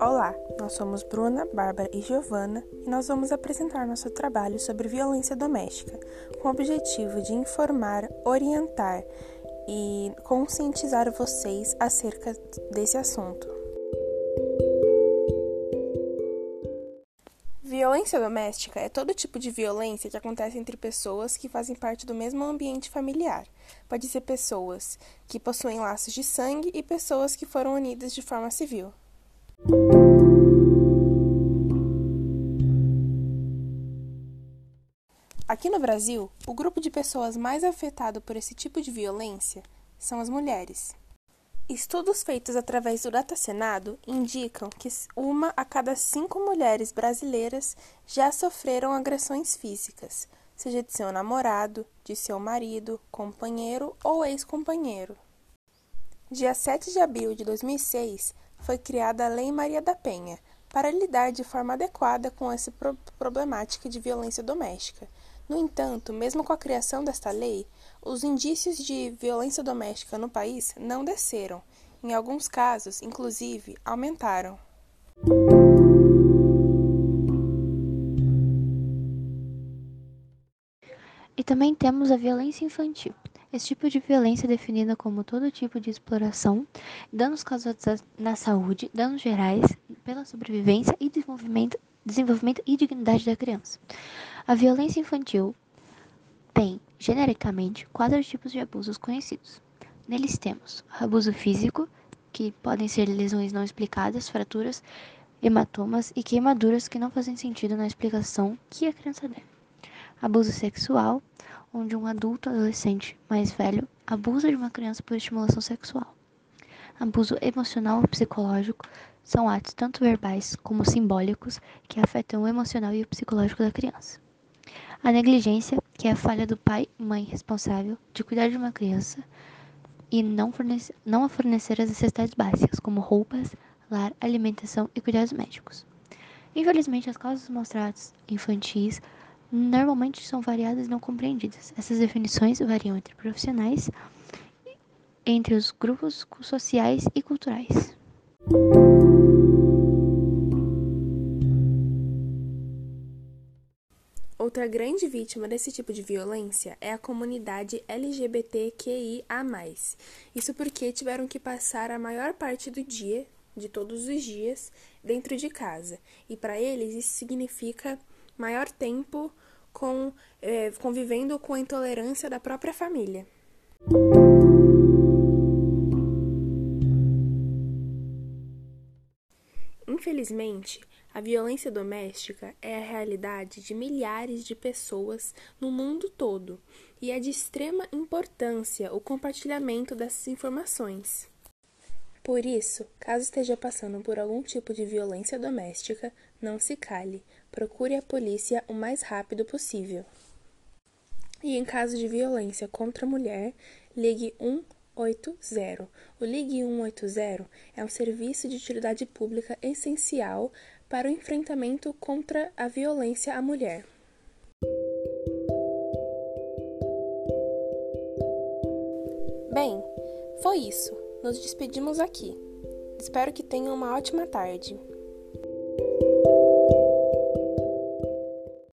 Olá, nós somos Bruna, Bárbara e Giovana e nós vamos apresentar nosso trabalho sobre violência doméstica, com o objetivo de informar, orientar e conscientizar vocês acerca desse assunto. Violência doméstica é todo tipo de violência que acontece entre pessoas que fazem parte do mesmo ambiente familiar. Pode ser pessoas que possuem laços de sangue e pessoas que foram unidas de forma civil. Aqui no Brasil, o grupo de pessoas mais afetado por esse tipo de violência são as mulheres. Estudos feitos através do Datacenado indicam que uma a cada cinco mulheres brasileiras já sofreram agressões físicas, seja de seu namorado, de seu marido, companheiro ou ex-companheiro. Dia 7 de abril de 2006 foi criada a Lei Maria da Penha para lidar de forma adequada com essa problemática de violência doméstica. No entanto, mesmo com a criação desta lei, os indícios de violência doméstica no país não desceram. Em alguns casos, inclusive, aumentaram. E também temos a violência infantil. Esse tipo de violência é definida como todo tipo de exploração, danos causados na saúde, danos gerais pela sobrevivência e desenvolvimento, desenvolvimento e dignidade da criança. A violência infantil tem, genericamente, quatro tipos de abusos conhecidos. Neles temos abuso físico, que podem ser lesões não explicadas, fraturas, hematomas e queimaduras que não fazem sentido na explicação que a criança der. Abuso sexual, onde um adulto adolescente mais velho abusa de uma criança por estimulação sexual. Abuso emocional ou psicológico são atos tanto verbais como simbólicos que afetam o emocional e o psicológico da criança. A negligência, que é a falha do pai e mãe responsável de cuidar de uma criança e não, fornece, não a fornecer as necessidades básicas, como roupas, lar, alimentação e cuidados médicos. Infelizmente, as causas mostradas infantis normalmente são variadas e não compreendidas. Essas definições variam entre profissionais, entre os grupos sociais e culturais. Outra grande vítima desse tipo de violência é a comunidade LGBTQIA. Isso porque tiveram que passar a maior parte do dia, de todos os dias, dentro de casa. E para eles isso significa maior tempo com, é, convivendo com a intolerância da própria família. Infelizmente, a violência doméstica é a realidade de milhares de pessoas no mundo todo e é de extrema importância o compartilhamento dessas informações. Por isso, caso esteja passando por algum tipo de violência doméstica, não se cale, procure a polícia o mais rápido possível. E em caso de violência contra a mulher, ligue 180. O Ligue 180 é um serviço de utilidade pública essencial para o enfrentamento contra a violência à mulher. Bem, foi isso. Nos despedimos aqui. Espero que tenham uma ótima tarde.